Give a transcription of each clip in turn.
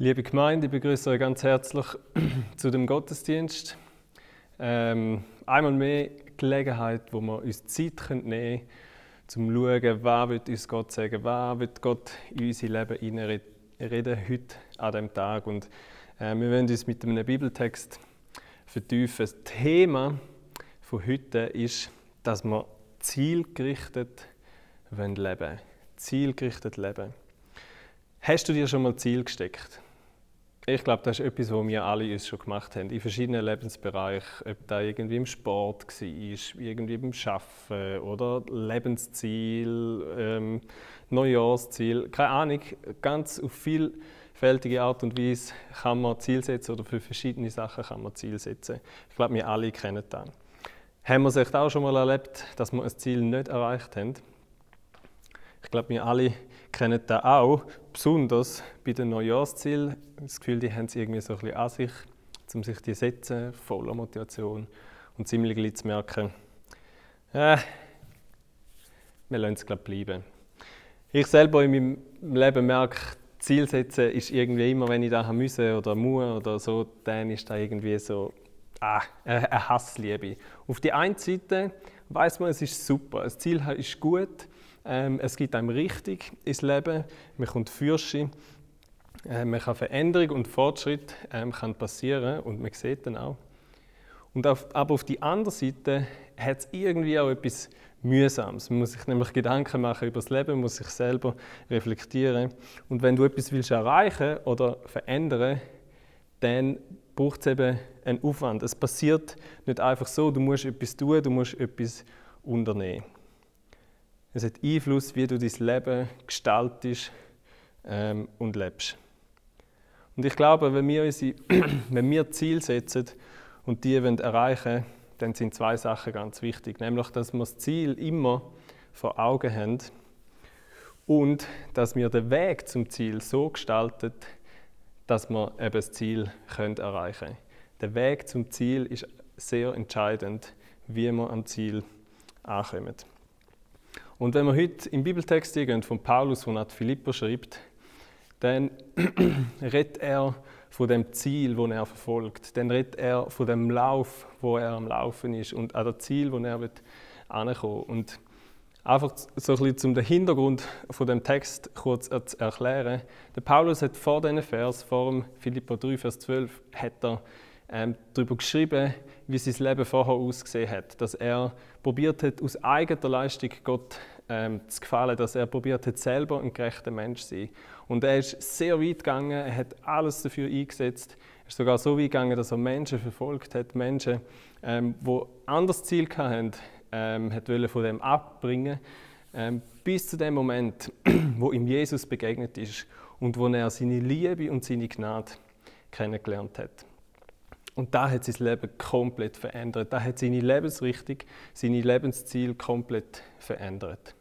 Liebe Gemeinde, ich begrüße euch ganz herzlich zu dem Gottesdienst. Ähm, einmal mehr Gelegenheit, wo wir uns Zeit nehmen können, zum zu schauen, was wird uns Gott sagen, was wird Gott in unser Leben hineinreden heute an diesem Tag. Und äh, wir werden uns mit einem Bibeltext vertiefen. Das Thema von heute ist, dass wir zielgerichtet leben wollen. Zielgerichtet leben. Hast du dir schon mal Ziel gesteckt? Ich glaube, das ist etwas, was wir alle uns schon gemacht haben, in verschiedenen Lebensbereichen. Ob das irgendwie im Sport war, irgendwie beim Arbeiten oder Lebensziel, ähm, Neujahrsziel, keine Ahnung. Ganz auf vielfältige Art und Weise kann man Ziel setzen oder für verschiedene Sachen kann man Ziel setzen. Ich glaube, wir alle kennen das. Haben wir es auch schon mal erlebt, dass wir ein Ziel nicht erreicht haben? Ich glaube, wir alle kennen das auch, besonders bei den Neujahrszielen. Das Gefühl, die haben es irgendwie so ein bisschen an sich, um sich die setzen, voller Motivation und ziemlich zu merken, äh, wir lassen es glaube bleiben. Ich selber in meinem Leben merke, Ziel setzen ist irgendwie immer, wenn ich da müsse oder muss oder so, dann ist da irgendwie so ah, eine Hassliebe. Auf die einen Seite weiß man, es ist super, das Ziel ist gut, ähm, es gibt einem richtig ins Leben, man kommt Fürsche, äh, man kann Veränderung und Fortschritt ähm, kann passieren und man sieht dann auch. Und auf, aber auf die andere Seite hat es irgendwie auch etwas Mühsames. Man muss sich nämlich Gedanken machen über das Leben, man muss sich selber reflektieren. Und wenn du etwas willst erreichen oder verändern, dann braucht es eben einen Aufwand. Es passiert nicht einfach so, du musst etwas tun, du musst etwas unternehmen. Es hat Einfluss, wie du dein Leben gestaltest ähm, und lebst. Und ich glaube, wenn wir, unsere, wenn wir Ziele setzen und die erreichen wollen, dann sind zwei Sachen ganz wichtig. Nämlich, dass wir das Ziel immer vor Augen haben und dass wir den Weg zum Ziel so gestalten, dass wir eben das Ziel können erreichen können. Der Weg zum Ziel ist sehr entscheidend, wie wir am Ziel ankommen. Und wenn wir heute im Bibeltext gehen von Paulus, der an Philipper schreibt, dann redet er von dem Ziel, das er verfolgt. Dann redet er von dem Lauf, wo er am Laufen ist und an dem Ziel, wo er ankommen Und einfach so ein bisschen um den Hintergrund von dem Text kurz zu erklären. Der Paulus hat vor diesem Vers, vor dem Philipper 3, Vers 12, hat er ähm, darüber geschrieben, wie sein Leben vorher ausgesehen hat. Dass er probiert hat, aus eigener Leistung Gott ähm, zu gefallen, dass er probiert hat, selber ein gerechter Mensch zu sein. Und er ist sehr weit gegangen, er hat alles dafür eingesetzt. Er ist sogar so weit gegangen, dass er Menschen verfolgt hat, Menschen, ähm, die anderes Ziel hatten, ähm, hat von dem abbringen, ähm, bis zu dem Moment, wo ihm Jesus begegnet ist und wo er seine Liebe und seine Gnade kennengelernt hat. Und da hat sein Leben komplett verändert. Da hat seine Lebensrichtung, seine Lebensziel komplett verändert.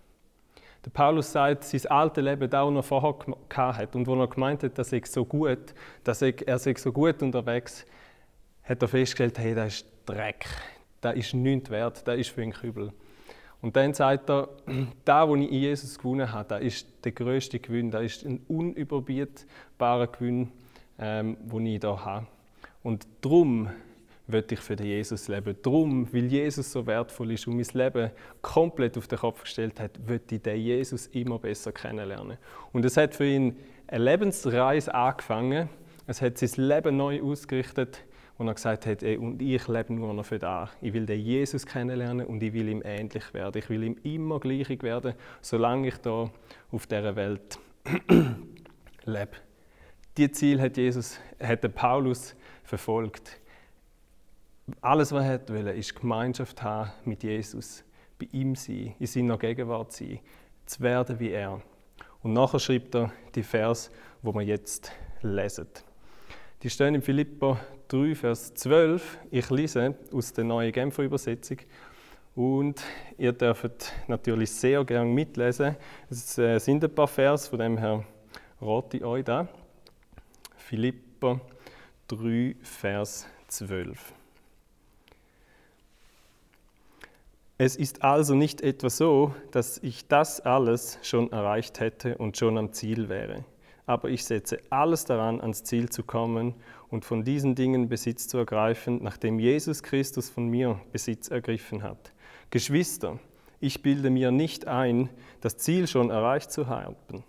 Der Paulus sagt, sein altes Leben, das er noch vorher hat und wo er gemeint hat, dass er so gut, dass er, er sei so gut unterwegs, hat er festgestellt, hey, das ist Dreck, das ist nichts wert, das ist für ihn Kübel. Und dann sagt er, da, wo ich in Jesus gewonnen habe, das ist der größte Gewinn, das ist ein unüberbietbarer Gewinn, ähm, den ich hier habe. Und darum will ich für den Jesus leben. Darum, weil Jesus so wertvoll ist und mein Leben komplett auf den Kopf gestellt hat, will ich den Jesus immer besser kennenlernen. Und es hat für ihn eine Lebensreise angefangen. Es hat sein Leben neu ausgerichtet und er gesagt hat, ey, und ich lebe nur noch für da. Ich will den Jesus kennenlernen und ich will ihm ähnlich werden. Ich will ihm immer gleich werden, solange ich da auf dieser Welt lebe. Dieses Ziel hat Jesus, hat Paulus verfolgt. Alles, was er wollte, ist Gemeinschaft haben mit Jesus, bei ihm sein, in seiner Gegenwart sein, zu werden wie er. Und nachher schreibt er die Vers, wo wir jetzt lesen. Die stehen in Philippa 3, Vers 12. Ich lese aus der neuen Genfer Übersetzung. Und ihr dürft natürlich sehr gerne mitlesen. Es äh, sind ein paar Vers, von dem her rate ich euch da. Philippa 3, Vers 12. Es ist also nicht etwa so, dass ich das alles schon erreicht hätte und schon am Ziel wäre. aber ich setze alles daran, ans Ziel zu kommen und von diesen Dingen Besitz zu ergreifen, nachdem Jesus Christus von mir Besitz ergriffen hat. Geschwister, ich bilde mir nicht ein, das Ziel schon erreicht zu haben.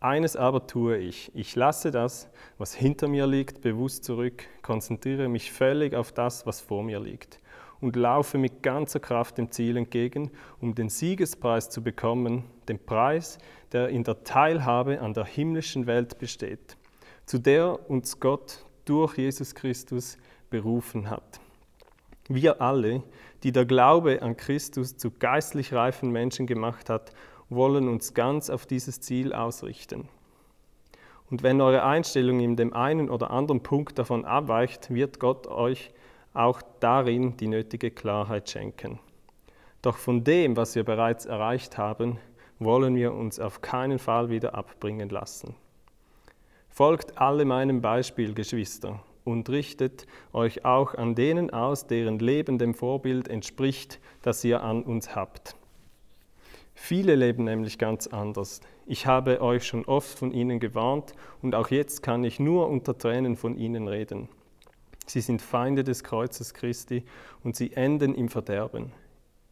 Eines aber tue ich. Ich lasse das, was hinter mir liegt, bewusst zurück, konzentriere mich völlig auf das, was vor mir liegt und laufe mit ganzer Kraft dem Ziel entgegen, um den Siegespreis zu bekommen, den Preis, der in der Teilhabe an der himmlischen Welt besteht, zu der uns Gott durch Jesus Christus berufen hat. Wir alle, die der Glaube an Christus zu geistlich reifen Menschen gemacht hat, wollen uns ganz auf dieses Ziel ausrichten. Und wenn eure Einstellung in dem einen oder anderen Punkt davon abweicht, wird Gott euch auch darin die nötige Klarheit schenken. Doch von dem, was wir bereits erreicht haben, wollen wir uns auf keinen Fall wieder abbringen lassen. Folgt alle meinem Beispiel, Geschwister, und richtet euch auch an denen aus, deren Leben dem Vorbild entspricht, das ihr an uns habt. Viele leben nämlich ganz anders. Ich habe euch schon oft von ihnen gewarnt und auch jetzt kann ich nur unter Tränen von ihnen reden. Sie sind Feinde des Kreuzes Christi und sie enden im Verderben.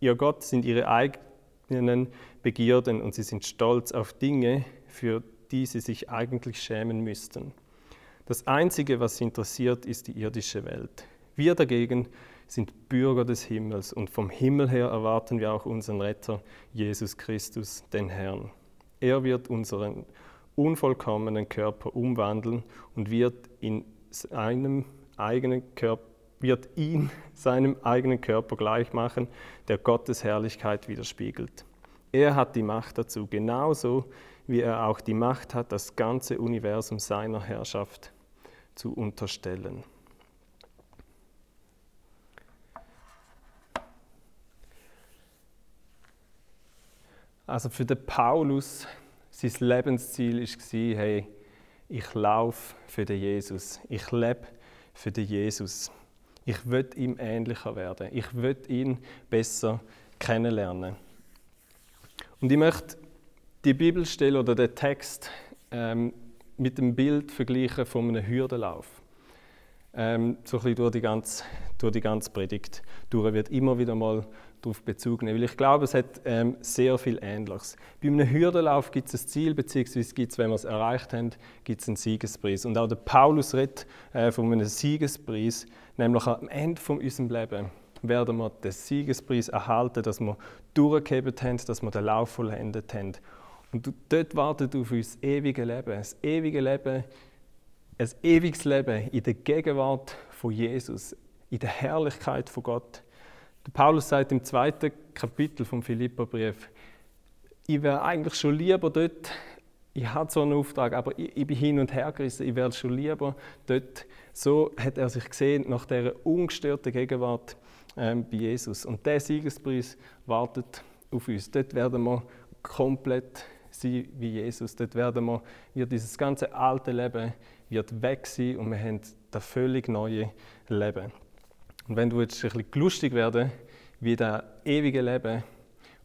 Ihr Gott sind ihre eigenen Begierden und sie sind stolz auf Dinge, für die sie sich eigentlich schämen müssten. Das Einzige, was sie interessiert, ist die irdische Welt. Wir dagegen sind Bürger des Himmels und vom Himmel her erwarten wir auch unseren Retter, Jesus Christus, den Herrn. Er wird unseren unvollkommenen Körper umwandeln und wird in seinem eigenen Körper, wird ihn seinem eigenen Körper gleich machen, der Gottes Herrlichkeit widerspiegelt. Er hat die Macht dazu, genauso wie er auch die Macht hat, das ganze Universum seiner Herrschaft zu unterstellen. Also für den Paulus, sein Lebensziel war, hey, ich laufe für den Jesus. Ich lebe für den Jesus. Ich will ihm ähnlicher werden. Ich will ihn besser kennenlernen. Und ich möchte die Bibelstelle oder den Text ähm, mit dem Bild vergleichen von einem Hürdenlauf. Ähm, so ein bisschen durch die ganze, durch die ganze Predigt durch wird immer wieder mal darauf Bezug nehmen, weil ich glaube, es hat ähm, sehr viel Ähnliches. Bei einem Hürdenlauf gibt es ein Ziel, beziehungsweise gibt es, wenn wir es erreicht haben, gibt es einen Siegespreis. Und auch der Paulus redet äh, von einem Siegespreis, nämlich am Ende von unserem Leben werden wir den Siegespreis erhalten, dass wir durchgehebt haben, dass wir den Lauf vollendet haben. Und dort wartet auf uns das ewige Leben, das ewige Leben, ein ewiges Leben in der Gegenwart von Jesus, in der Herrlichkeit von Gott. Paulus sagt im zweiten Kapitel vom Philipperbrief, ich wäre eigentlich schon lieber dort, ich habe so einen Auftrag, aber ich, ich bin hin und her gerissen, ich wäre schon lieber dort. So hat er sich gesehen nach dieser ungestörten Gegenwart ähm, bei Jesus. Und der Siegespreis wartet auf uns. Dort werden wir komplett sein wie Jesus. Dort werden wir, wird dieses ganze alte Leben wird weg sein und wir haben das völlig neue Leben. Und wenn du jetzt ein bisschen lustig werden, wie das ewige Leben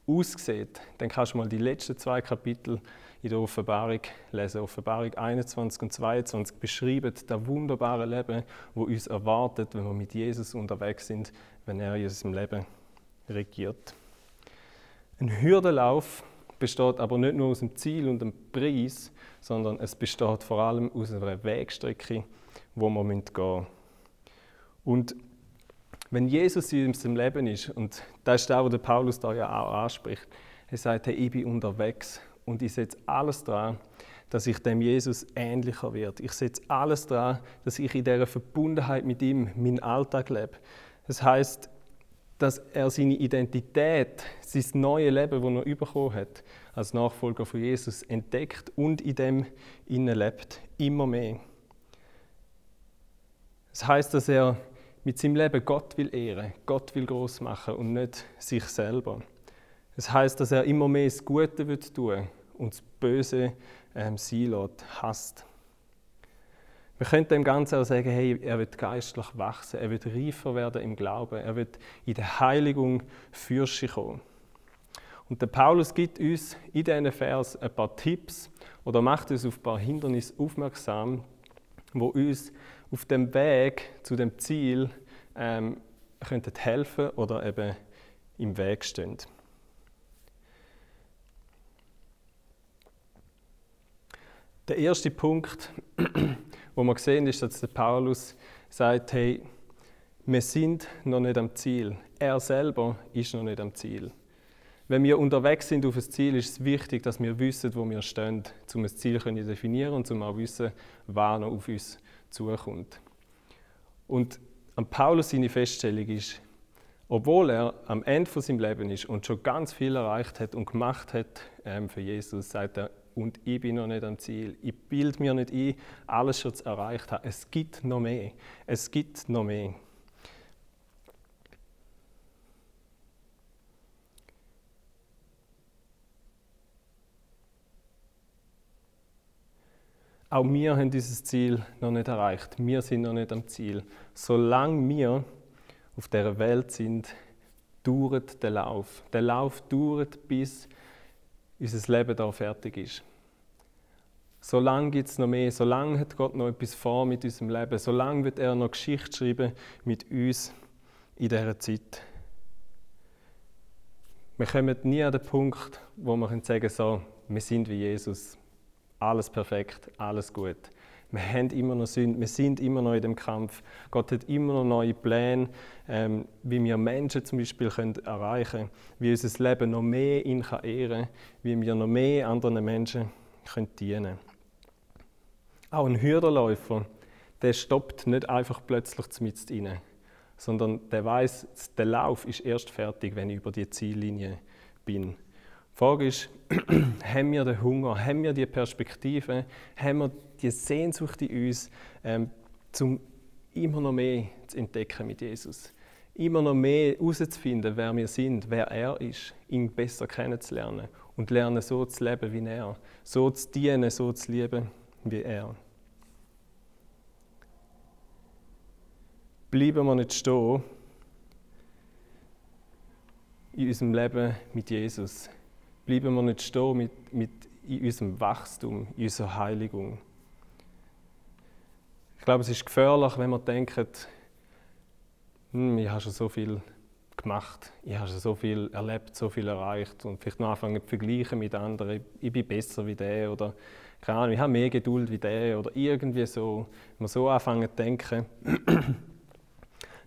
aussieht, dann kannst du mal die letzten zwei Kapitel in der Offenbarung lesen. Offenbarung 21 und 22 beschreiben das wunderbare Leben, wo uns erwartet, wenn wir mit Jesus unterwegs sind, wenn er in unserem Leben regiert. Ein Hürdenlauf besteht aber nicht nur aus dem Ziel und dem Preis, sondern es besteht vor allem aus einer Wegstrecke, wo wir gehen müssen. Und wenn Jesus in unserem Leben ist, und das ist das, was Paulus da ja auch anspricht, er sagt, hey, ich bin unterwegs und ich setze alles daran, dass ich dem Jesus ähnlicher werde. Ich setze alles daran, dass ich in dieser Verbundenheit mit ihm meinen Alltag lebe. Das heißt, dass er seine Identität, sein neues Leben, das er bekommen hat, als Nachfolger von Jesus entdeckt und in dem innen lebt, immer mehr. Das heißt, dass er mit seinem Leben Gott will ehren, Gott will groß machen und nicht sich selber. Das heißt, dass er immer mehr das Gute wird tun und das Böse ähm, sein lässt, hasst. Wir können dem Ganzen auch sagen, hey, er wird geistlich wachsen, er wird reifer werden im Glauben, er wird in der Heiligung für sich kommen. Und der Paulus gibt uns in diesen Vers ein paar Tipps oder macht uns auf ein paar Hindernisse aufmerksam, wo uns auf dem Weg zu dem Ziel ähm, könnten helfen oder eben im Weg stehen. Der erste Punkt, wo wir sehen, ist, dass der Paulus sagt, hey, wir sind noch nicht am Ziel. Er selber ist noch nicht am Ziel. Wenn wir unterwegs sind auf ein Ziel, ist es wichtig, dass wir wissen, wo wir stehen, um ein Ziel zu definieren und um auch wissen, was noch auf uns zukommt. Und an Paulus seine Feststellung ist, obwohl er am Ende von seinem Leben ist und schon ganz viel erreicht hat und gemacht hat ähm, für Jesus, sagt er, und ich bin noch nicht am Ziel. Ich bilde mir nicht ein, alles schon zu erreicht haben. Es gibt noch mehr. Es gibt noch mehr. Auch wir haben dieses Ziel noch nicht erreicht. Wir sind noch nicht am Ziel. Solange wir auf der Welt sind, dauert der Lauf. Der Lauf dauert, bis unser Leben da fertig ist. Solange gibt es noch mehr, solange hat Gott noch etwas vor mit unserem Leben, solange wird er noch Geschichte schreiben mit uns in dieser Zeit. Wir kommen nie an den Punkt, wo wir sagen können, so, wir sind wie Jesus alles perfekt, alles gut. Wir haben immer noch Sünde, wir sind immer noch in dem Kampf. Gott hat immer noch neue Pläne, ähm, wie wir Menschen zum Beispiel können erreichen können, wie unser Leben noch mehr ihn kann ehren kann, wie wir noch mehr anderen Menschen können dienen können. Auch ein Hürdenläufer, der stoppt nicht einfach plötzlich mit rein, sondern der weiß, der Lauf ist erst fertig, wenn ich über die Ziellinie bin. Die Frage ist, haben wir den Hunger, haben wir die Perspektive, haben wir die Sehnsucht in uns, ähm, um immer noch mehr zu entdecken mit Jesus. Immer noch mehr herauszufinden, wer wir sind, wer er ist, ihn besser kennenzulernen und lernen, so zu leben wie er, so zu dienen, so zu lieben wie er. Bleiben wir nicht stehen in unserem Leben mit Jesus bleiben wir nicht stehen mit, mit in unserem Wachstum, in unserer Heiligung. Ich glaube, es ist gefährlich, wenn man denkt, hm, ich habe schon so viel gemacht, ich habe schon so viel erlebt, so viel erreicht und vielleicht noch anfangen zu vergleichen mit anderen, ich bin besser wie der oder keine Ahnung, ich habe mehr Geduld wie der oder irgendwie so. Wenn wir so anfangen zu denken,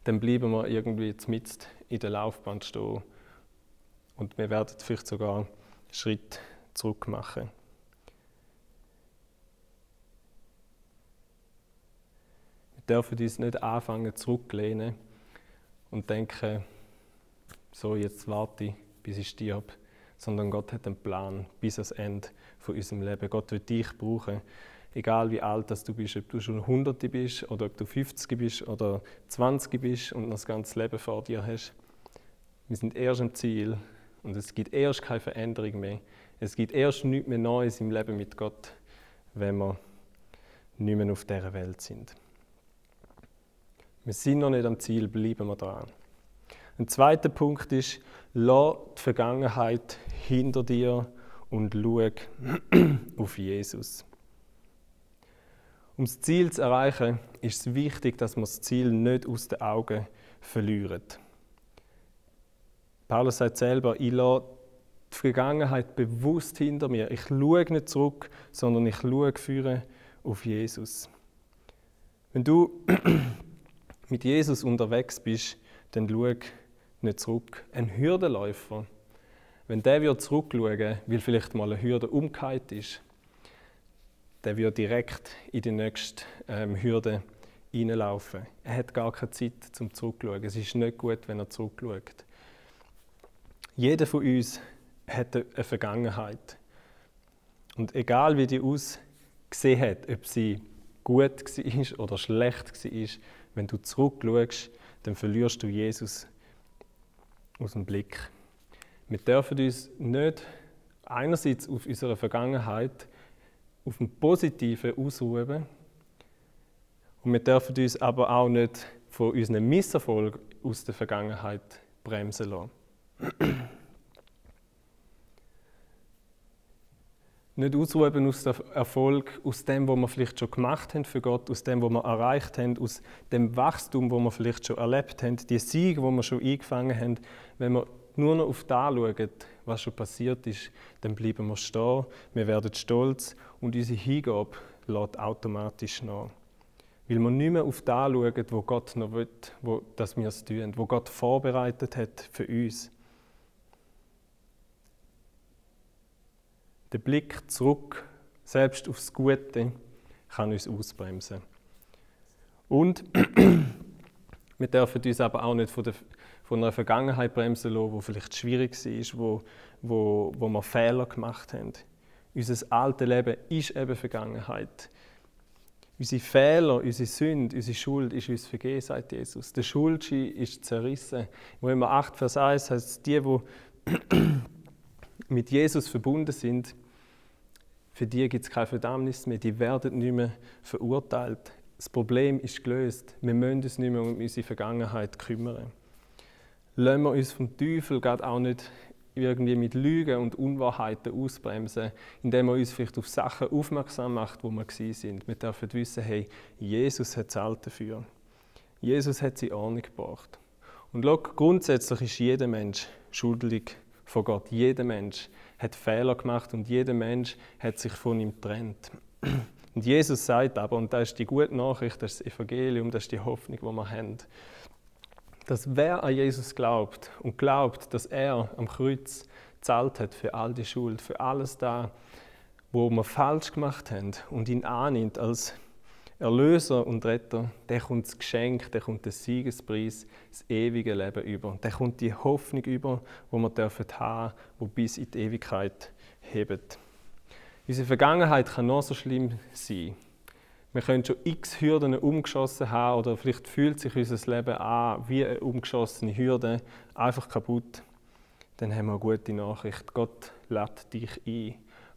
dann bleiben wir irgendwie mitten in der Laufbahn stehen und wir werden vielleicht sogar Schritt zurück machen. Wir dürfen uns nicht anfangen zurücklehnen und denken, so jetzt warte ich, bis ich stirb, sondern Gott hat einen Plan bis ans Ende von unserem Leben. Gott wird dich brauchen, egal wie alt du bist, ob du schon 100 bist oder ob du 50 bist oder 20 bist und noch das ganze Leben vor dir hast. Wir sind erst am Ziel und es gibt erst keine Veränderung mehr. Es gibt erst nichts mehr Neues im Leben mit Gott, wenn wir nicht mehr auf dieser Welt sind. Wir sind noch nicht am Ziel, bleiben wir dran. Ein zweiter Punkt ist, lass die Vergangenheit hinter dir und schau auf Jesus. Um das Ziel zu erreichen, ist es wichtig, dass wir das Ziel nicht aus den Augen verlieren. Paulus sagt selber, ich lasse die Vergangenheit bewusst hinter mir. Ich schaue nicht zurück, sondern ich schaue auf Jesus. Wenn du mit Jesus unterwegs bist, dann schau nicht zurück. Ein Hürdenläufer, wenn der wird zurückschauen, weil vielleicht mal eine Hürde umgekehrt ist, der wird direkt in die nächste ähm, Hürde hineinlaufen. Er hat gar keine Zeit zum Zurückschauen. Es ist nicht gut, wenn er zurückschaut. Jeder von uns hat eine Vergangenheit. Und egal wie die ausgesehen hat, ob sie gut war oder schlecht war, wenn du zurückschaust, dann verlierst du Jesus aus dem Blick. Wir dürfen uns nicht einerseits auf unsere Vergangenheit, auf dem Positiven ausruhen und wir dürfen uns aber auch nicht von unseren Misserfolgen aus der Vergangenheit bremsen lassen. nicht ausruhen aus dem Erfolg, aus dem, was wir vielleicht schon gemacht haben für Gott, aus dem, was wir erreicht haben, aus dem Wachstum, wo wir vielleicht schon erlebt haben, die Siege, wo wir schon eingefangen haben. Wenn wir nur noch auf das schauen, was schon passiert ist, dann bleiben wir stehen, wir werden stolz und unsere Hingabe lässt automatisch nach. Weil wir nicht mehr auf das schauen, wo Gott noch will, wo, dass wir es tun, wo Gott vorbereitet hat für uns. Der Blick zurück, selbst aufs Gute, kann uns ausbremsen. Und wir dürfen uns aber auch nicht von, der, von einer Vergangenheit bremsen lassen, die vielleicht schwierig war, wo, wo, wo wir Fehler gemacht haben. Unser altes Leben ist eben Vergangenheit. Unsere Fehler, unsere Sünde, unsere Schuld ist uns vergeben, sagt Jesus. Der Schuldschein ist zerrissen. Wo immer 8, Vers 1 heißt, die, die mit Jesus verbunden sind, für die gibt es keine Verdammnis mehr, die werden nicht mehr verurteilt. Das Problem ist gelöst. Wir müssen uns nicht mehr um unsere Vergangenheit kümmern. Lassen wir uns vom Teufel gerade auch nicht irgendwie mit Lügen und Unwahrheiten ausbremsen, indem er uns vielleicht auf Sachen aufmerksam macht, wo wir sind. Wir dürfen wissen, hey, Jesus hat Zahlt dafür. Jesus hat sie Ordnung gebracht. Und schau, grundsätzlich ist jeder Mensch schuldig vor Gott. Jeder Mensch hat Fehler gemacht und jeder Mensch hat sich von ihm getrennt. Und Jesus sagt aber, und das ist die gute Nachricht, das ist das Evangelium, das ist die Hoffnung, die wir haben, dass wer an Jesus glaubt und glaubt, dass er am Kreuz zahlt hat für all die Schuld, für alles da, wo wir falsch gemacht haben und ihn annimmt als Erlöser und Retter, der kommt das Geschenk, der kommt den Siegespreis, das ewige Leben über. Der kommt die Hoffnung über, wo wir dürfen haben, wo bis in die Ewigkeit hebt. Unsere Vergangenheit kann noch so schlimm sein. Wir können schon x Hürden umgeschossen haben oder vielleicht fühlt sich unser Leben an wie eine umgeschossene Hürde, einfach kaputt. Dann haben wir eine gute Nachricht. Gott lädt dich ein.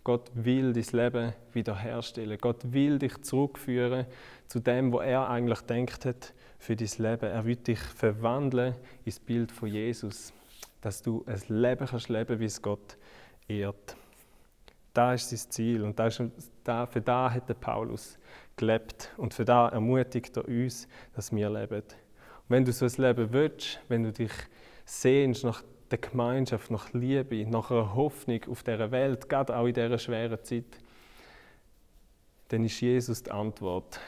Gott will dein Leben wiederherstellen. Gott will dich zurückführen zu dem, was er eigentlich denkt hat für dein Leben. Er will dich verwandeln ins Bild von Jesus, dass du ein Leben kannst leben, wie es Gott ehrt. Das ist sein Ziel und das ist, für da hat der Paulus gelebt und für da ermutigt er uns, dass wir leben. Und wenn du so ein Leben willst, wenn du dich sehnst nach der Gemeinschaft, nach Liebe, nach einer Hoffnung auf dieser Welt, gerade auch in dieser schweren Zeit, dann ist Jesus die Antwort.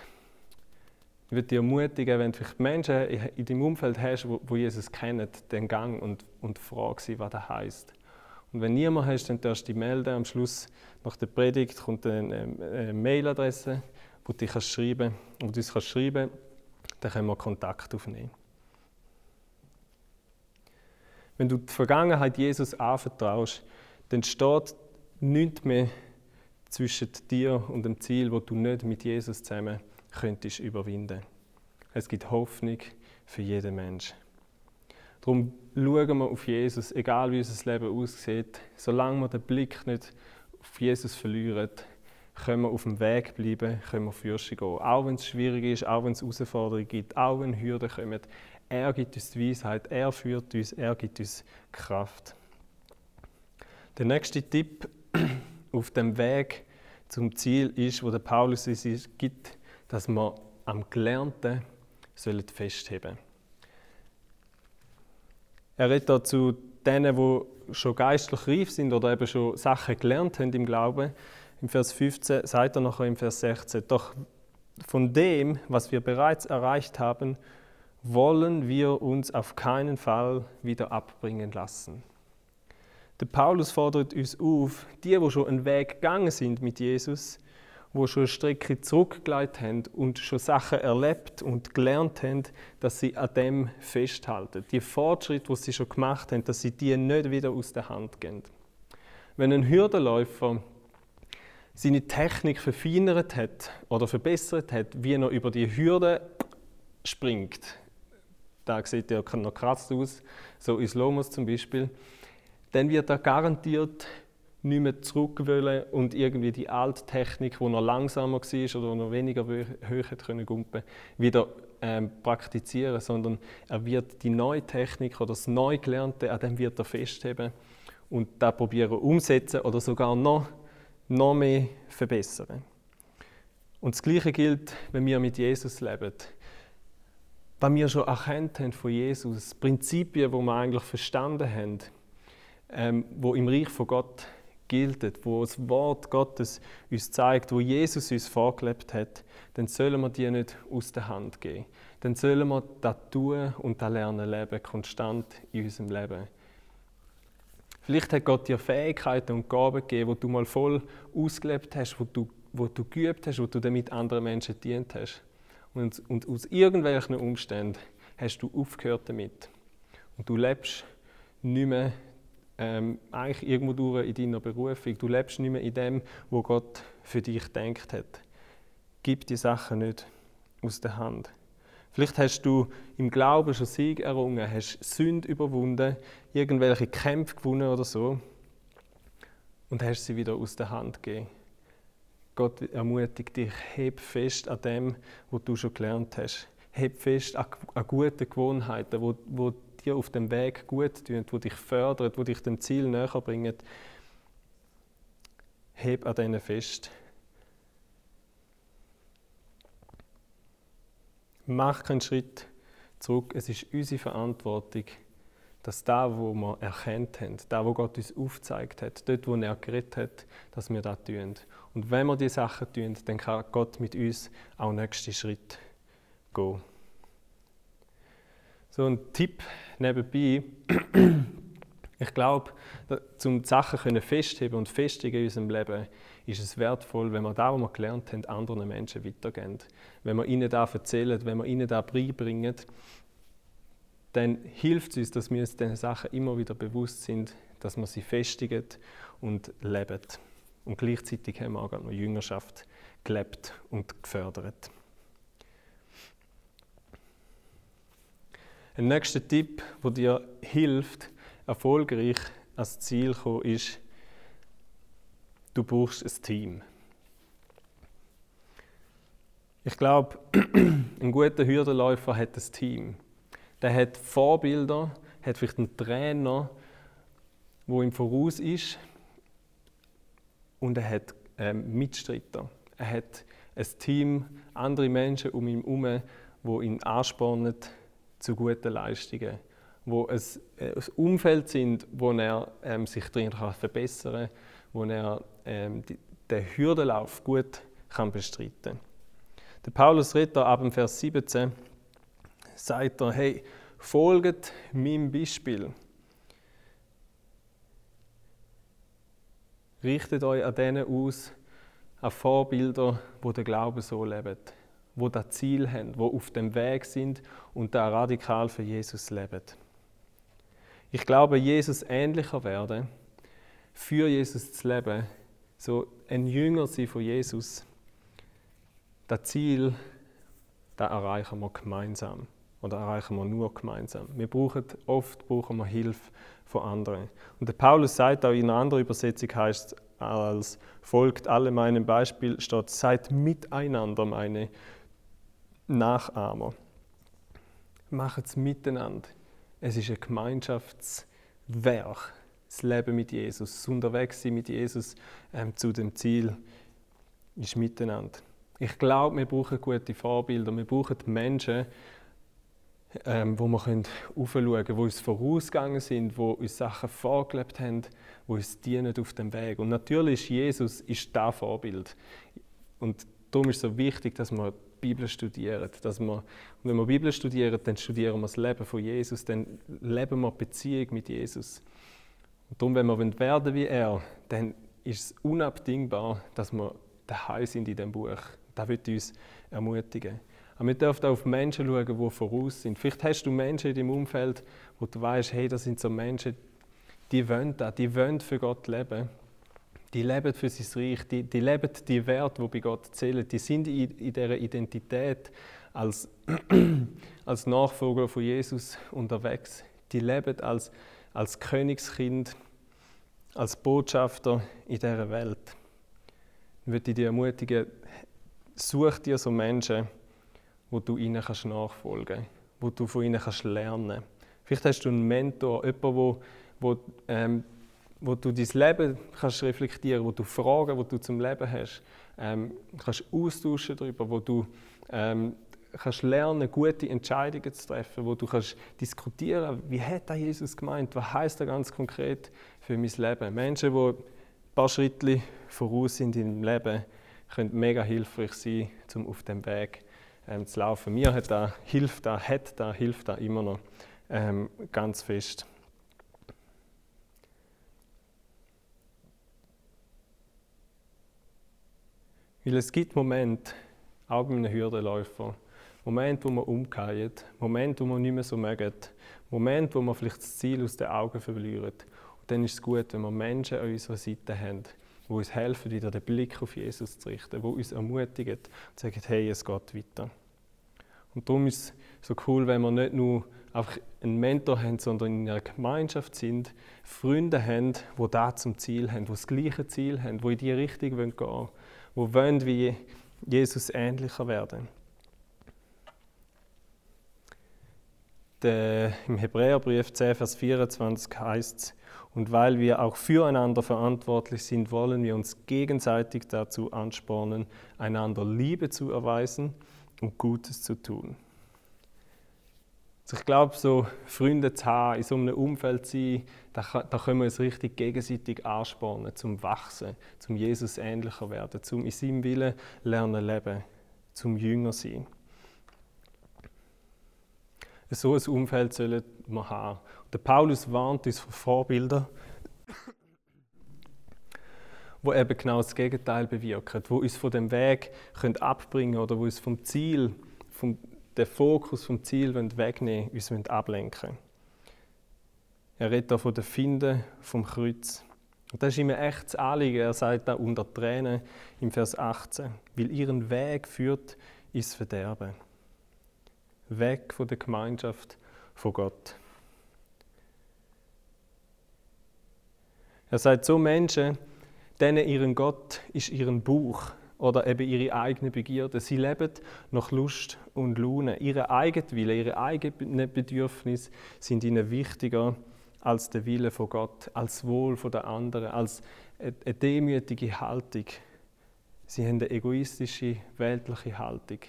Ich würde dich ermutigen, wenn du Menschen in deinem Umfeld hast, die Jesus kennen, dann gang und, und frag sie, was das heisst. Und wenn niemand hast, dann darfst du dich melden. Am Schluss nach der Predigt kommt eine, eine Mailadresse, wo du dich schreiben kannst. Wo du uns schreiben kannst, dann können wir Kontakt aufnehmen. Wenn du die Vergangenheit Jesus anvertraust, dann steht nichts mehr zwischen dir und dem Ziel, wo du nicht mit Jesus zusammen könntest überwinden. Es gibt Hoffnung für jeden Menschen. Darum schauen wir auf Jesus, egal wie unser Leben aussieht. Solange wir den Blick nicht auf Jesus verlieren, können wir auf dem Weg bleiben, können wir für gehen. Auch wenn es schwierig ist, auch wenn es Herausforderungen gibt, auch wenn Hürden kommen. Er gibt uns die Weisheit, er führt uns, er gibt uns Kraft. Der nächste Tipp auf dem Weg zum Ziel ist, wo der Paulus uns gibt, dass wir am Gelernten festheben sollen. Er redet da zu denen, die schon geistlich reif sind oder eben schon Sachen gelernt haben im Glauben. Im Vers 15 sagt er nachher im Vers 16, doch von dem, was wir bereits erreicht haben, wollen wir uns auf keinen Fall wieder abbringen lassen. Der Paulus fordert uns auf, die, die schon einen Weg gegangen sind mit Jesus, wo schon eine Strecke zurückgelegt haben und schon Sachen erlebt und gelernt haben, dass sie an dem festhalten. Die Fortschritte, die sie schon gemacht haben, dass sie die nicht wieder aus der Hand gehen. Wenn ein Hürdenläufer seine Technik verfeinert hat oder verbessert hat, wie er über die Hürde springt, da sieht ja noch kratzt aus, so Islomos zum Beispiel, dann wird er garantiert nicht mehr zurück wollen und irgendwie die alte Technik, die noch langsamer war oder noch weniger hoch können gumpen, wieder ähm, praktizieren, sondern er wird die neue Technik oder das neu Gelernte, an dem wird er festheben und da probieren umsetzen oder sogar noch noch mehr verbessern. Und das Gleiche gilt, wenn wir mit Jesus leben. Was wir schon erkannt haben von Jesus, Prinzipien, die wir eigentlich verstanden haben, ähm, wo im Reich von Gott gilt, wo das Wort Gottes uns zeigt, wo Jesus uns vorgelebt hat, dann sollen wir die nicht aus der Hand geben. Dann sollen wir das tun und das lernen leben, konstant in unserem Leben. Vielleicht hat Gott dir Fähigkeiten und Gaben gegeben, die du mal voll ausgelebt hast, wo du, wo du geübt hast, wo du damit anderen Menschen dient hast. Und, und aus irgendwelchen Umständen hast du aufgehört damit. Und du lebst nicht mehr ähm, eigentlich irgendwo durch in deiner Berufung. Du lebst nicht mehr in dem, wo Gott für dich denkt hat. Gib die Sachen nicht aus der Hand. Vielleicht hast du im Glauben schon Sieg errungen, hast Sünde überwunden, irgendwelche Kämpfe gewonnen oder so und hast sie wieder aus der Hand gegeben. Gott ermutigt dich, heb fest an dem, was du schon gelernt hast. Heb fest an, guten Gewohnheiten, wo, wo dir auf dem Weg gut tun, wo dich fördern, wo dich dem Ziel näher bringen. Heb an denen fest. Mach keinen Schritt zurück. Es ist unsere Verantwortung, dass da, wo wir erkannt haben, da, wo Gott uns aufgezeigt hat, dort, wo er geredet hat, dass wir das tun. Und wenn wir diese Sachen tun, dann kann Gott mit uns auch nächsten Schritt gehen. So ein Tipp nebenbei. Ich glaube, um die Sachen festheben und festigen in unserem Leben, ist es wertvoll, wenn wir das, was wir gelernt haben, anderen Menschen weitergeben. Wenn wir ihnen das erzählen, wenn wir ihnen das beibringen, dann hilft es uns, dass wir uns diesen Sachen immer wieder bewusst sind, dass wir sie festigen und leben. Und gleichzeitig haben wir auch noch Jüngerschaft gelebt und gefördert. Ein nächster Tipp, der dir hilft, erfolgreich ans Ziel zu kommen, ist, du brauchst ein Team. Ich glaube, ein guter Hürdenläufer hat ein Team. Der hat Vorbilder, hat vielleicht einen Trainer, wo ihm voraus ist, und er hat ähm, Mitstreiter. Er hat ein Team, andere Menschen um ihn herum, die ihn anspornen zu guten Leistungen, wo es äh, ein Umfeld sind, wo er ähm, sich drin kann verbessern kann, wo er ähm, die, den Hürdenlauf gut kann bestreiten kann. Der Paulus Ritter ab dem Vers 17 sagt er, hey, folget meinem Beispiel. Richtet euch an denen aus, an Vorbilder, wo der Glaube so lebt wo das Ziel haben, wo auf dem Weg sind und da radikal für Jesus leben. Ich glaube, Jesus ähnlicher werden, für Jesus zu leben, so ein Jünger sein von Jesus, das Ziel, das erreichen wir gemeinsam oder erreichen wir nur gemeinsam. Wir brauchen oft brauchen wir Hilfe von anderen. Und der Paulus sagt auch in einer anderen Übersetzung heißt als folgt alle meinem Beispiel statt seid miteinander meine Nachahmer. Macht es miteinander. Es ist ein Gemeinschaftswerk, das Leben mit Jesus, das Unterwegssein mit Jesus ähm, zu dem Ziel ist miteinander. Ich glaube, wir brauchen gute Vorbilder, wir brauchen Menschen, ähm, wo wir aufschauen können, die uns vorausgegangen sind, die uns Sachen vorgelebt haben, die uns dienen auf dem Weg. Und natürlich ist Jesus ist das Vorbild. Und darum ist es so wichtig, dass wir Bibel studieren. Dass wir, und wenn wir Bibel studieren, dann studieren wir das Leben von Jesus, dann leben wir Beziehung mit Jesus. Und darum, wenn wir werden wie er, dann ist es unabdingbar, dass wir daheim sind in diesem Buch. Das wird uns ermutigen. Aber wir dürfen auch auf Menschen schauen, die voraus sind. Vielleicht hast du Menschen in deinem Umfeld, wo du weißt, hey, das sind so Menschen, die wollen das, die wollen für Gott leben die leben für sein Reich, die, die leben die Werte, die bei Gott zählen, die sind in, in dieser Identität als, als Nachfolger von Jesus unterwegs. Die leben als, als Königskind, als Botschafter in dieser Welt. Ich würde dich ermutigen, such dir so Menschen, wo du ihnen kannst nachfolgen kannst, wo du von ihnen kannst lernen Vielleicht hast du einen Mentor, jemanden, wo, wo ähm, wo du dein Leben kannst reflektieren, wo du Fragen, wo du zum Leben hast, ähm, kannst austauschen darüber, wo du ähm, kannst lernen, gute Entscheidungen zu treffen, wo du kannst diskutieren, wie hat da Jesus gemeint, was heißt das ganz konkret für mein Leben. Menschen, die ein paar Schritte voraus sind im Leben, können mega hilfreich sein, um auf dem Weg ähm, zu laufen. Mir hat da, hilft da, hat da, hilft da immer noch ähm, ganz fest. Weil es gibt Momente, auch bei einem Hürdenläufer, Momente, wo man umkehrt, Momente, wo man nicht mehr so mögen, Momente, wo man vielleicht das Ziel aus den Augen verliert. Und dann ist es gut, wenn wir Menschen an unserer Seite haben, die uns helfen, wieder den Blick auf Jesus zu richten, die uns ermutigen und sagen, hey, es geht weiter. Und darum ist es so cool, wenn wir nicht nur einfach einen Mentor haben, sondern in einer Gemeinschaft sind, Freunde haben, die da zum Ziel haben, die das gleiche Ziel haben, die in die Richtung gehen wollen, die wollen wie Jesus ähnlicher werden. Der, Im Hebräerbrief 10, Vers 24 heißt es, und weil wir auch füreinander verantwortlich sind, wollen wir uns gegenseitig dazu anspornen, einander Liebe zu erweisen und Gutes zu tun. Also ich glaube, so Freunde zu haben, in so einem Umfeld zu sein, da, da können wir uns richtig gegenseitig anspornen, zum Wachsen, zum Jesus ähnlicher werden, zum in seinem Willen lernen leben, zum Jünger sein. So ein Umfeld sollen wir haben. Der Paulus warnt uns vor Vorbildern, wo eben genau das Gegenteil bewirken, wo uns von dem Weg können abbringen oder wo uns vom Ziel, vom den Fokus vom Ziel wegnehmen uns ablenken Er redet da von der Finde vom Kreuz. Und das ist ihm echt das Anliegen. Er sagt da unter Tränen im Vers 18, weil ihren Weg führt ins Verderben. Weg von der Gemeinschaft von Gott. Er sagt, so Menschen, denen ihren Gott ist ihren Buch oder eben ihre eigene Begierde. Sie leben nach Lust und Laune. Ihre Eigenwille, ihre eigenen Bedürfnisse sind ihnen wichtiger als der Wille von Gott, als Wohl der anderen, als eine demütige Haltung. Sie haben eine egoistische, weltliche Haltung.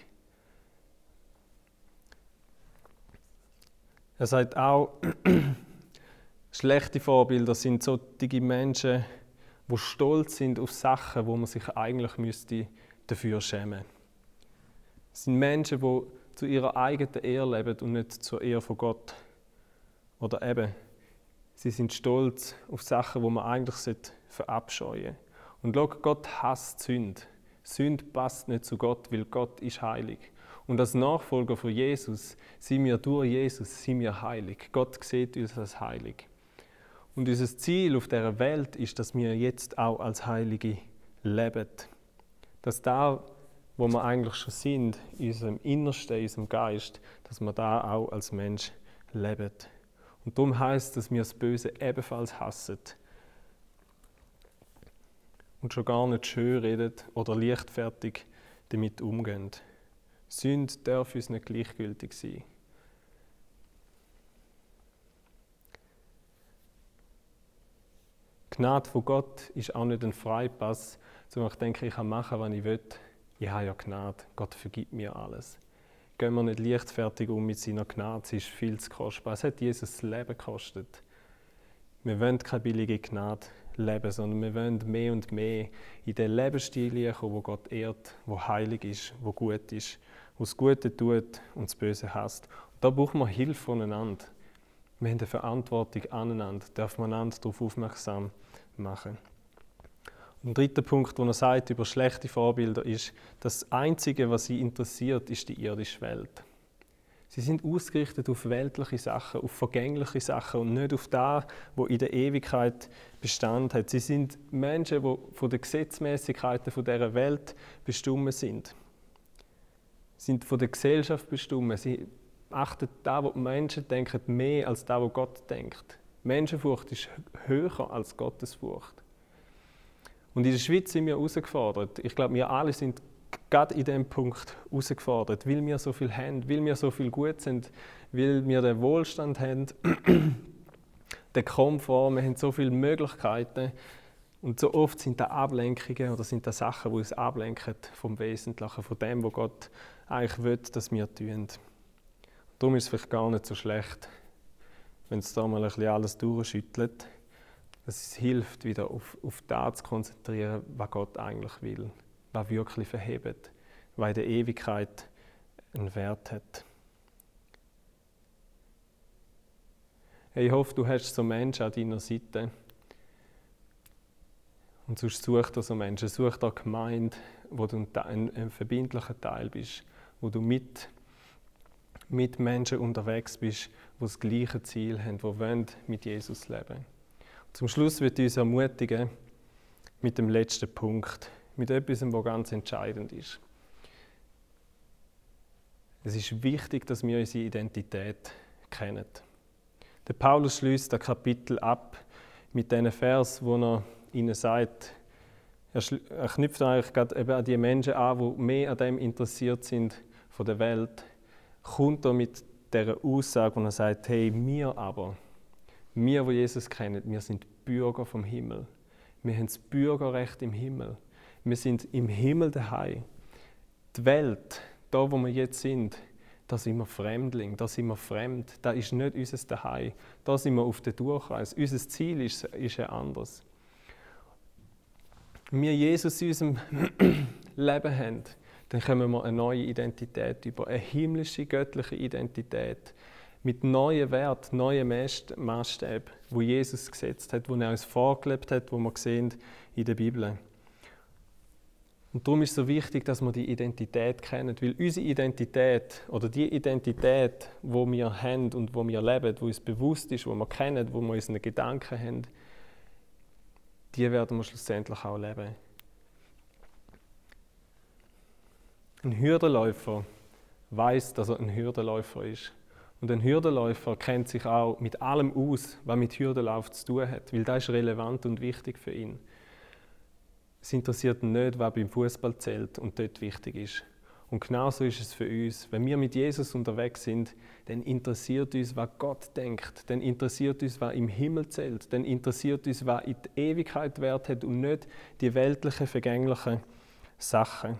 Er sagt auch, schlechte Vorbilder sind solche Menschen, die stolz sind auf Sachen, wo man sich eigentlich müsste dafür schämen müsste. Es sind Menschen, die zu ihrer eigenen Ehre leben und nicht zur Ehre von Gott. Oder eben, sie sind stolz auf Sachen, wo man eigentlich verabscheuen sollte. Und schau, Gott hasst Sünde. Sünde passt nicht zu Gott, weil Gott ist heilig. Und als Nachfolger von Jesus sind wir durch Jesus sind wir heilig. Gott sieht uns als heilig. Und unser Ziel auf der Welt ist, dass wir jetzt auch als Heilige leben. Dass da, wo wir eigentlich schon sind, in unserem Innersten, in unserem Geist, dass wir da auch als Mensch leben. Und darum heißt, dass wir das Böse ebenfalls hassen und schon gar nicht schön reden oder leichtfertig damit umgehen. Sünde darf uns nicht gleichgültig sein. Gnade von Gott ist auch nicht ein Freipass, sondern ich denke, ich kann machen, was ich will. Ich habe ja Gnade. Gott vergibt mir alles. Gehen wir nicht leichtfertig um mit seiner Gnade, sie ist viel zu kostbar. Es hat Jesus das Leben gekostet. Wir wollen keine billige Gnade leben, sondern wir wollen mehr und mehr in den Lebensstil kommen, wo Gott ehrt, wo heilig ist, wo gut ist, wo das Gute tut und das Böse hasst. Und da brauchen wir Hilfe voneinander. Wir haben eine Verantwortung aneinander, dürfen wir einander darauf aufmerksam machen. Und ein dritter Punkt, den er sagt über schlechte Vorbilder, ist, das Einzige, was sie interessiert, ist die irdische Welt. Sie sind ausgerichtet auf weltliche Sachen, auf vergängliche Sachen und nicht auf das, wo in der Ewigkeit Bestand hat. Sie sind Menschen, die von den Gesetzmäßigkeiten dieser Welt bestimmt sind. Sie sind von der Gesellschaft bestimmt. Sie achtet da, was Menschen denken, mehr als da, was Gott denkt. Menschenfurcht ist höher als Gottesfurcht. Und in der Schweiz sind wir herausgefordert. Ich glaube, wir alle sind gerade in diesem Punkt herausgefordert, weil wir so viel haben, weil wir so viel gut sind, weil wir den Wohlstand haben, den Komfort, wir haben so viele Möglichkeiten. Und so oft sind da Ablenkungen oder sind da Sachen, die uns ablenken vom Wesentlichen, von dem, was Gott eigentlich will, dass wir tun. Darum ist es vielleicht gar nicht so schlecht, wenn es da mal ein bisschen alles durchschüttelt. Es hilft, wieder auf, auf das zu konzentrieren, was Gott eigentlich will, was wirklich verhebt, was in der Ewigkeit einen Wert hat. Ich hoffe, du hast so Menschen an deiner Seite. Und sonst such dir so Menschen, such dir Gemeinde, wo du ein, ein verbindlicher Teil bist, wo du mit, mit Menschen unterwegs bist, die das gleiche Ziel haben, die wollen mit Jesus leben. Zum Schluss wird uns ermutigen mit dem letzten Punkt, mit etwas, was ganz entscheidend ist. Es ist wichtig, dass wir unsere Identität kennen. Der Paulus schließt das Kapitel ab mit diesen Vers, wo er ihnen sagt, er, knüpft eigentlich gerade eben an die Menschen an, die mehr an dem interessiert sind von der Welt, kommt er mit dieser Aussage, wo er sagt, hey, wir aber, wir, die Jesus kennen, wir sind Bürger vom Himmel. Wir haben das Bürgerrecht im Himmel. Wir sind im Himmel daheim. Die Welt, da wo wir jetzt sind, da sind wir Fremdling, da sind wir fremd, da ist nicht unser Daheim, da sind wir auf der Durchreise. Unser Ziel ist, ist ein anderes. Wenn wir Jesus in unserem Leben haben, dann kommen wir eine neue Identität über, eine himmlische, göttliche Identität mit neuen Werten, neuen Maßstäben, wo Jesus gesetzt hat, wo er uns vorgelebt hat, wo wir sehen in der Bibel. Und darum ist es so wichtig, dass wir die Identität kennen, weil unsere Identität oder die Identität, wo wir haben und wo wir leben, wo uns bewusst ist, wo wir kennen, wo wir unsere Gedanken haben, die werden wir schlussendlich auch leben. Ein Hürdenläufer weiß, dass er ein Hürdenläufer ist. Und ein Hürdenläufer kennt sich auch mit allem aus, was mit Hürdenlauf zu tun hat, weil das ist relevant und wichtig für ihn. Es interessiert ihn nicht, was beim Fußball zählt und dort wichtig ist. Und genauso ist es für uns. Wenn wir mit Jesus unterwegs sind, dann interessiert uns, was Gott denkt. Dann interessiert uns, was im Himmel zählt. Dann interessiert uns, was in die Ewigkeit Wert hat und nicht die weltlichen, vergänglichen Sachen.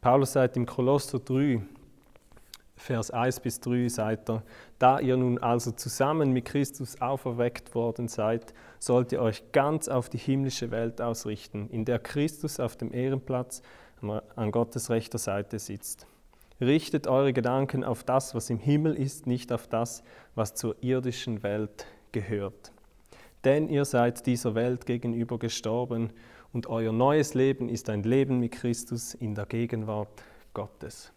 Paulus sagt im Kolosser 3, Vers 1 bis 3 sagt er, da ihr nun also zusammen mit Christus auferweckt worden seid, sollt ihr euch ganz auf die himmlische Welt ausrichten, in der Christus auf dem Ehrenplatz an Gottes rechter Seite sitzt. Richtet eure Gedanken auf das, was im Himmel ist, nicht auf das, was zur irdischen Welt gehört. Denn ihr seid dieser Welt gegenüber gestorben und euer neues Leben ist ein Leben mit Christus in der Gegenwart Gottes.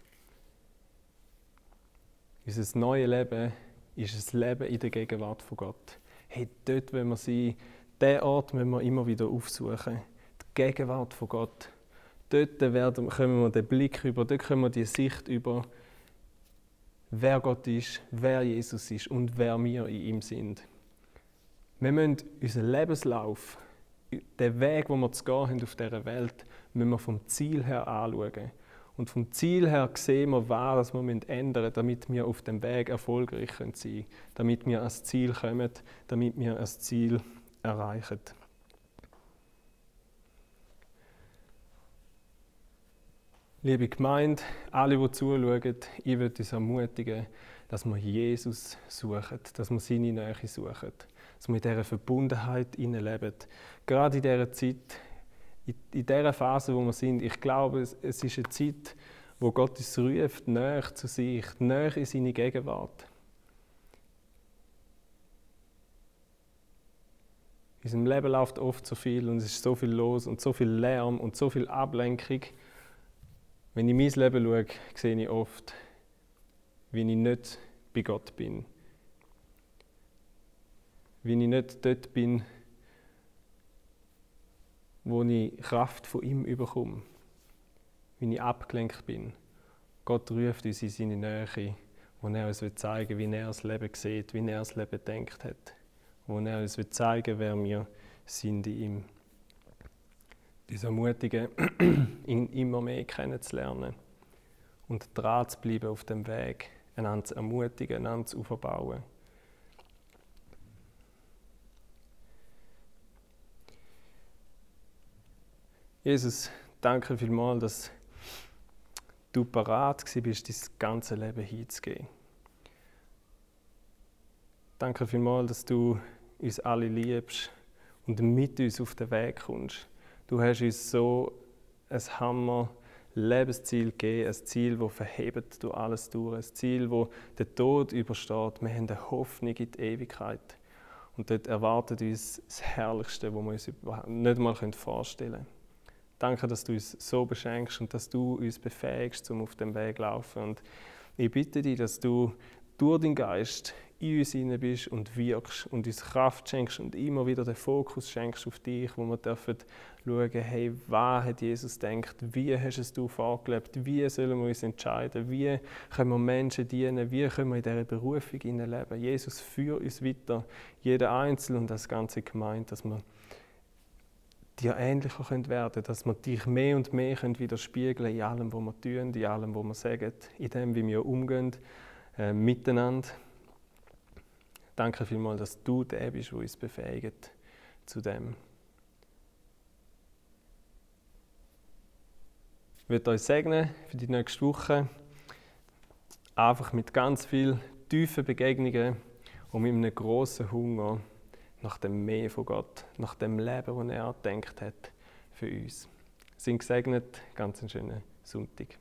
Unser neues Leben ist ein Leben in der Gegenwart von Gott. Hey, dort wenn wir sein, diesen Ort müssen wir immer wieder aufsuchen. Die Gegenwart von Gott. Dort werden, kommen wir den Blick über, dort kommen wir die Sicht über, wer Gott ist, wer Jesus ist und wer wir in ihm sind. Wir müssen unseren Lebenslauf, den Weg, wo wir zu gehen haben auf dieser Welt, müssen wir vom Ziel her anschauen. Und vom Ziel her sehen wir, was wir ändern müssen, damit wir auf dem Weg erfolgreich sein können, damit wir ans Ziel kommen, damit wir das Ziel erreichen. Liebe Gemeinde, alle, die zuschauen, ich würde uns ermutigen, dass wir Jesus suchen, dass wir seine Nähe suchen, dass wir in dieser Verbundenheit leben. Gerade in dieser Zeit, in, in dieser Phase, wo wir sind, ich glaube, es, es ist eine Zeit, wo Gott uns ruft, näher zu sich, näher in seine Gegenwart. In unserem Leben läuft oft so viel und es ist so viel los und so viel Lärm und so viel Ablenkung. Wenn ich mein Leben schaue, sehe ich oft, wie ich nicht bei Gott bin. Wie ich nicht dort bin, wo ich Kraft von ihm überkomme, wie ich abgelenkt bin. Gott ruft uns in seine Nähe, wo er uns zeigen will, wie er das Leben sieht, wie er das Leben denkt hat, wo er uns zeigen will, wer wir sind in ihm. Uns ermutigen, ihn immer mehr kennenzulernen und dran zu bleiben auf dem Weg, einander zu ermutigen, einander zu aufbauen. Jesus, danke vielmals, dass du parat bist, dein ganze Leben hinzugeben. Danke vielmals, dass du uns alle liebst und mit uns auf den Weg kommst. Du hast uns so ein Hammer Lebensziel gegeben, ein Ziel, das verhebt du alles durch, ein Ziel, wo der Tod übersteht. Wir haben eine Hoffnung in die Ewigkeit. Und dort erwartet uns das Herrlichste, was wir uns nicht mal vorstellen können. Danke, dass du uns so beschenkst und dass du uns befähigst, um auf dem Weg zu laufen. Und ich bitte dich, dass du durch den Geist in uns hinein bist und wirkst und uns Kraft schenkst und immer wieder den Fokus schenkst auf dich, wo wir dürfen schauen, hey, was hat Jesus gedacht, wie hast es du vorgelebt, wie sollen wir uns entscheiden, wie können wir Menschen dienen, wie können wir in dieser Berufung leben. Jesus, führ uns weiter, jeder Einzelne und das ganze Gemeinde, dass wir dir ähnlicher werden können, dass wir dich mehr und mehr widerspiegeln in allem, was wir tun, in allem, was wir sagen, in dem, wie wir umgehen äh, miteinander. Danke vielmals, dass du der bist, der uns befähigt zu dem. Ich werde euch segnen für die nächste Woche. Einfach mit ganz viel tiefen Begegnungen und mit einem großen Hunger nach dem Mehr von Gott, nach dem Leben, das er denkt hat für uns. Sind gesegnet, ganz einen schönen Sonntag.